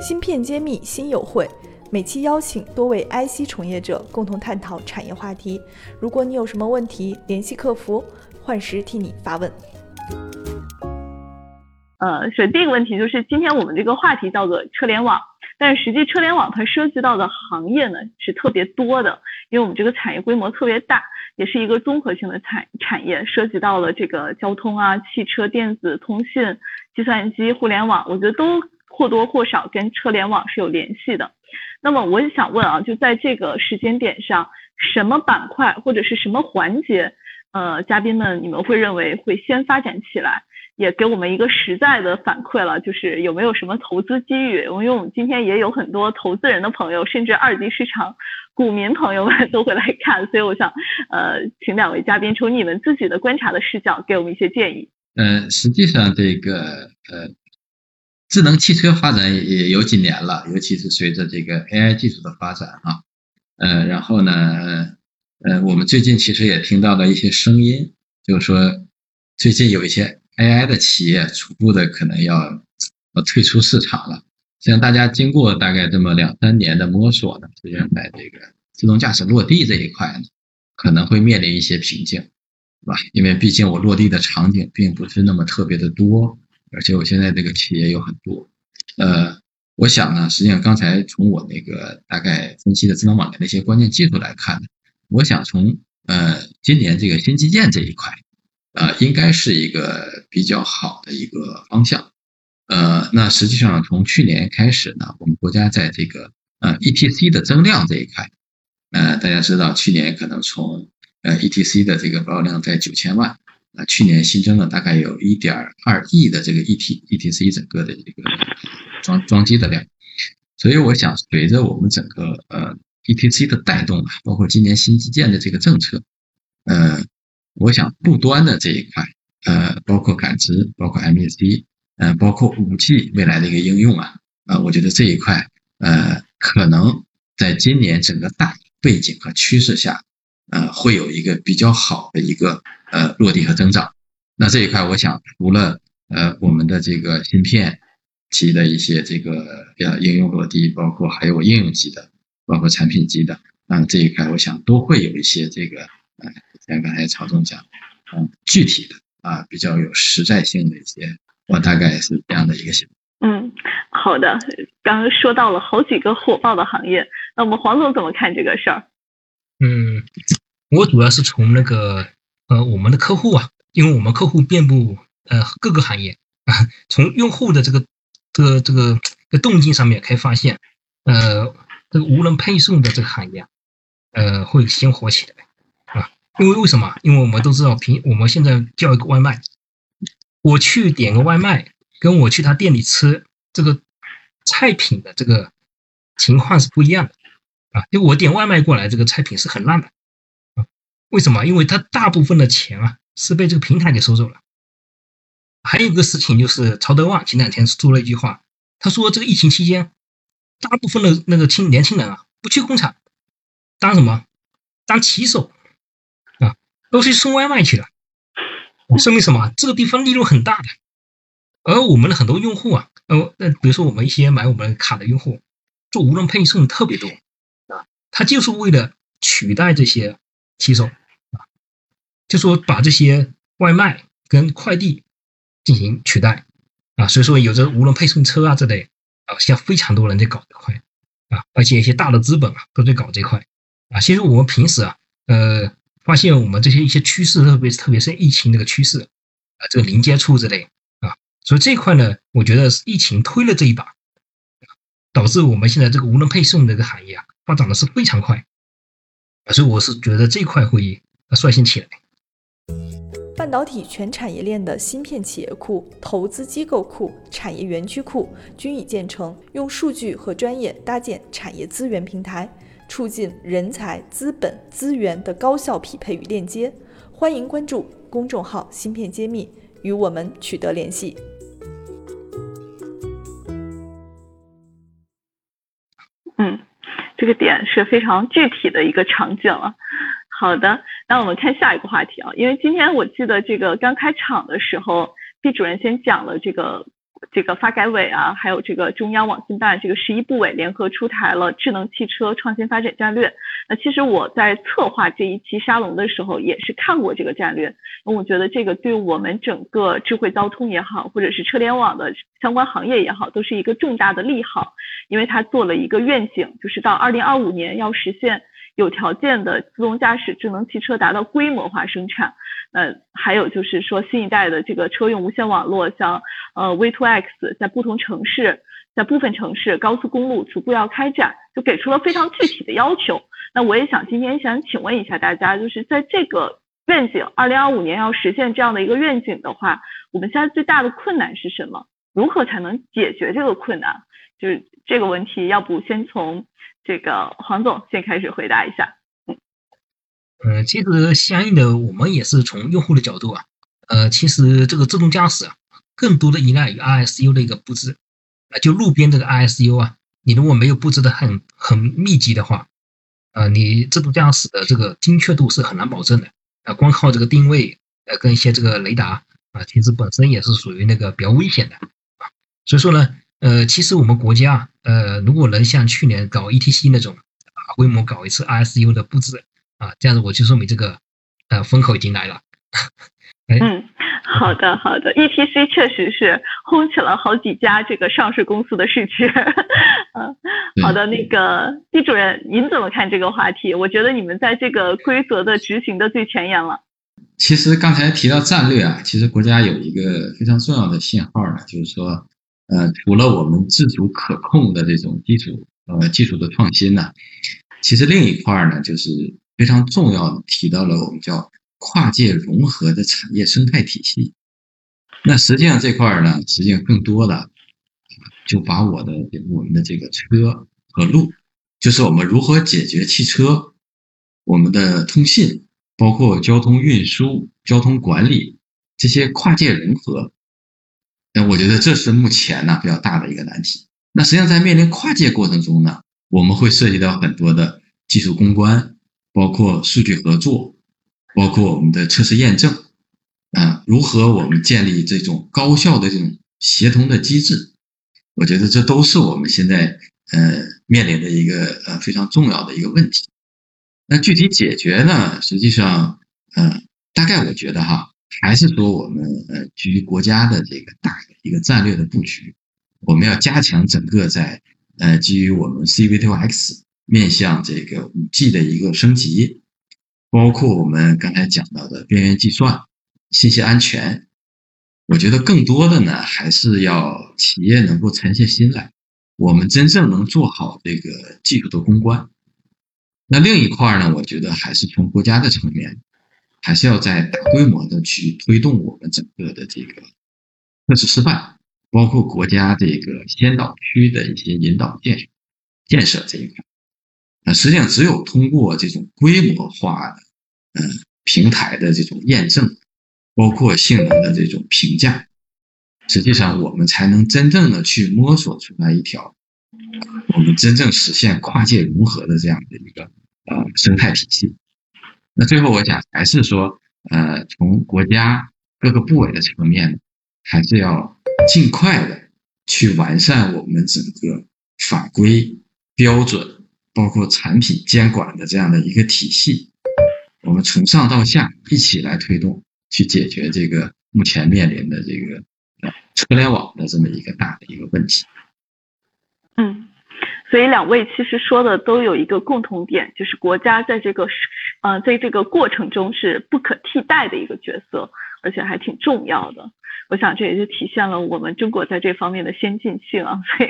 芯片揭秘新友会，每期邀请多位 IC 从业者共同探讨产业话题。如果你有什么问题，联系客服，幻时替你发问。呃，首先第一个问题就是今天我们这个话题叫做车联网，但是实际车联网它涉及到的行业呢是特别多的，因为我们这个产业规模特别大，也是一个综合性的产产业，涉及到了这个交通啊、汽车、电子、通信、计算机、互联网，我觉得都或多或少跟车联网是有联系的。那么我也想问啊，就在这个时间点上，什么板块或者是什么环节，呃，嘉宾们你们会认为会先发展起来？也给我们一个实在的反馈了，就是有没有什么投资机遇？因为我们今天也有很多投资人的朋友，甚至二级市场股民朋友们都会来看，所以我想，呃，请两位嘉宾从你们自己的观察的视角，给我们一些建议。呃，实际上这个呃，智能汽车发展也有几年了，尤其是随着这个 AI 技术的发展啊，呃，然后呢，呃，我们最近其实也听到了一些声音，就是说最近有一些。AI 的企业逐步的可能要要退出市场了。像大家经过大概这么两三年的摸索呢，实际上在这个自动驾驶落地这一块呢，可能会面临一些瓶颈，是吧？因为毕竟我落地的场景并不是那么特别的多，而且我现在这个企业有很多。呃，我想呢，实际上刚才从我那个大概分析的智能网联的一些关键技术来看呢，我想从呃今年这个新基建这一块。呃，应该是一个比较好的一个方向。呃，那实际上从去年开始呢，我们国家在这个呃 ETC 的增量这一块，呃，大家知道去年可能从呃 ETC 的这个保有量在九千万，啊去年新增了大概有一点二亿的这个 ET ETC 整个的这个装装机的量。所以我想，随着我们整个呃 ETC 的带动啊，包括今年新基建的这个政策，呃。我想，不端的这一块，呃，包括感知，包括 MEC，呃，包括五 G 未来的一个应用啊，啊，我觉得这一块，呃，可能在今年整个大背景和趋势下，呃，会有一个比较好的一个呃落地和增长。那这一块，我想除了呃我们的这个芯片级的一些这个呃应用落地，包括还有应用级的，包括产品级的，啊，这一块我想都会有一些这个。像刚才曹总讲，嗯，具体的啊，比较有实在性的一些，我大概是这样的一个想法。嗯，好的，刚刚说到了好几个火爆的行业，那我们黄总怎么看这个事儿？嗯，我主要是从那个呃，我们的客户啊，因为我们客户遍布呃各个行业啊，从用户的这个这个这个这个动静上面可以发现，呃，这个无人配送的这个行业，呃，会先火起来啊。因为为什么？因为我们都知道，平我们现在叫一个外卖，我去点个外卖，跟我去他店里吃这个菜品的这个情况是不一样的啊。就我点外卖过来，这个菜品是很烂的。为什么？因为他大部分的钱啊是被这个平台给收走了。还有一个事情就是，曹德旺前两天说了一句话，他说这个疫情期间，大部分的那个青年轻人啊不去工厂，当什么？当骑手啊。都是送外卖去了，说明什么？这个地方利润很大的，而我们的很多用户啊，呃，那比如说我们一些买我们卡的用户，做无人配送特别多啊，他就是为了取代这些骑手啊，就说把这些外卖跟快递进行取代啊，所以说有着无人配送车啊这类啊，现在非常多人在搞这块啊，而且一些大的资本啊都在搞这块啊，其实我们平时啊，呃。发现我们这些一些趋势，特别是特别是疫情这个趋势啊，这个零接触之类啊，所以这块呢，我觉得是疫情推了这一把，导致我们现在这个无人配送这个行业啊，发展的是非常快，所以我是觉得这块会率先起来。半导体全产业链的芯片企业库、投资机构库、产业园区库均已建成，用数据和专业搭建产业资源平台。促进人才、资本、资源的高效匹配与链接。欢迎关注公众号“芯片揭秘”，与我们取得联系。个点是非常具体的一个场景了。好的，那我们看下一个话题啊，因为今天我记得这个刚开场的时候，毕主任先讲了这个这个发改委啊，还有这个中央网信办这个十一部委联合出台了智能汽车创新发展战略。那其实我在策划这一期沙龙的时候，也是看过这个战略。那我觉得这个对我们整个智慧交通也好，或者是车联网的相关行业也好，都是一个重大的利好。因为它做了一个愿景，就是到二零二五年要实现有条件的自动驾驶智能汽车达到规模化生产。呃，还有就是说新一代的这个车用无线网络，像呃 V2X，在不同城市，在部分城市高速公路逐步要开展，就给出了非常具体的要求。那我也想今天想请问一下大家，就是在这个愿景二零二五年要实现这样的一个愿景的话，我们现在最大的困难是什么？如何才能解决这个困难？就是这个问题，要不先从这个黄总先开始回答一下。嗯，呃其实相应的，我们也是从用户的角度啊，呃，其实这个自动驾驶啊，更多的依赖于 ISU 的一个布置啊，就路边这个 ISU 啊，你如果没有布置的很很密集的话，呃，你自动驾驶的这个精确度是很难保证的啊，光靠这个定位呃跟一些这个雷达啊，其实本身也是属于那个比较危险的啊，所以说呢，呃，其实我们国家呃，如果能像去年搞 ETC 那种大规模搞一次 ISU 的布置。啊，这样子我就说明这个，呃，风口已经来了。哎，好的，好的，ETC 确实是轰起了好几家这个上市公司的市值。嗯，好的，那个季主任，您怎么看这个话题？我觉得你们在这个规则的执行的最前沿了。其实刚才提到战略啊，其实国家有一个非常重要的信号呢，就是说，呃，除了我们自主可控的这种基础呃技术的创新呢，其实另一块呢就是。非常重要的提到了我们叫跨界融合的产业生态体系。那实际上这块呢，实际上更多的就把我的我们的这个车和路，就是我们如何解决汽车、我们的通信，包括交通运输、交通管理这些跨界融合。那我觉得这是目前呢比较大的一个难题。那实际上在面临跨界过程中呢，我们会涉及到很多的技术攻关。包括数据合作，包括我们的测试验证，啊，如何我们建立这种高效的这种协同的机制？我觉得这都是我们现在呃面临的一个呃非常重要的一个问题。那具体解决呢？实际上，呃，大概我觉得哈，还是说我们呃基于国家的这个大的一个战略的布局，我们要加强整个在呃基于我们 CV2X。面向这个五 G 的一个升级，包括我们刚才讲到的边缘计算、信息安全，我觉得更多的呢，还是要企业能够沉下心来，我们真正能做好这个技术的攻关。那另一块呢，我觉得还是从国家的层面，还是要在大规模的去推动我们整个的这个测试示范，包括国家这个先导区的一些引导建设建设这一块。实际上，只有通过这种规模化的，嗯，平台的这种验证，包括性能的这种评价，实际上我们才能真正的去摸索出来一条，我们真正实现跨界融合的这样的一个呃生态体系。那最后，我想还是说，呃，从国家各个部委的层面，还是要尽快的去完善我们整个法规标准。包括产品监管的这样的一个体系，我们从上到下一起来推动，去解决这个目前面临的这个车联网的这么一个大的一个问题。嗯，所以两位其实说的都有一个共同点，就是国家在这个呃在这个过程中是不可替代的一个角色，而且还挺重要的。我想这也就体现了我们中国在这方面的先进性啊，所以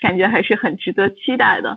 感觉还是很值得期待的。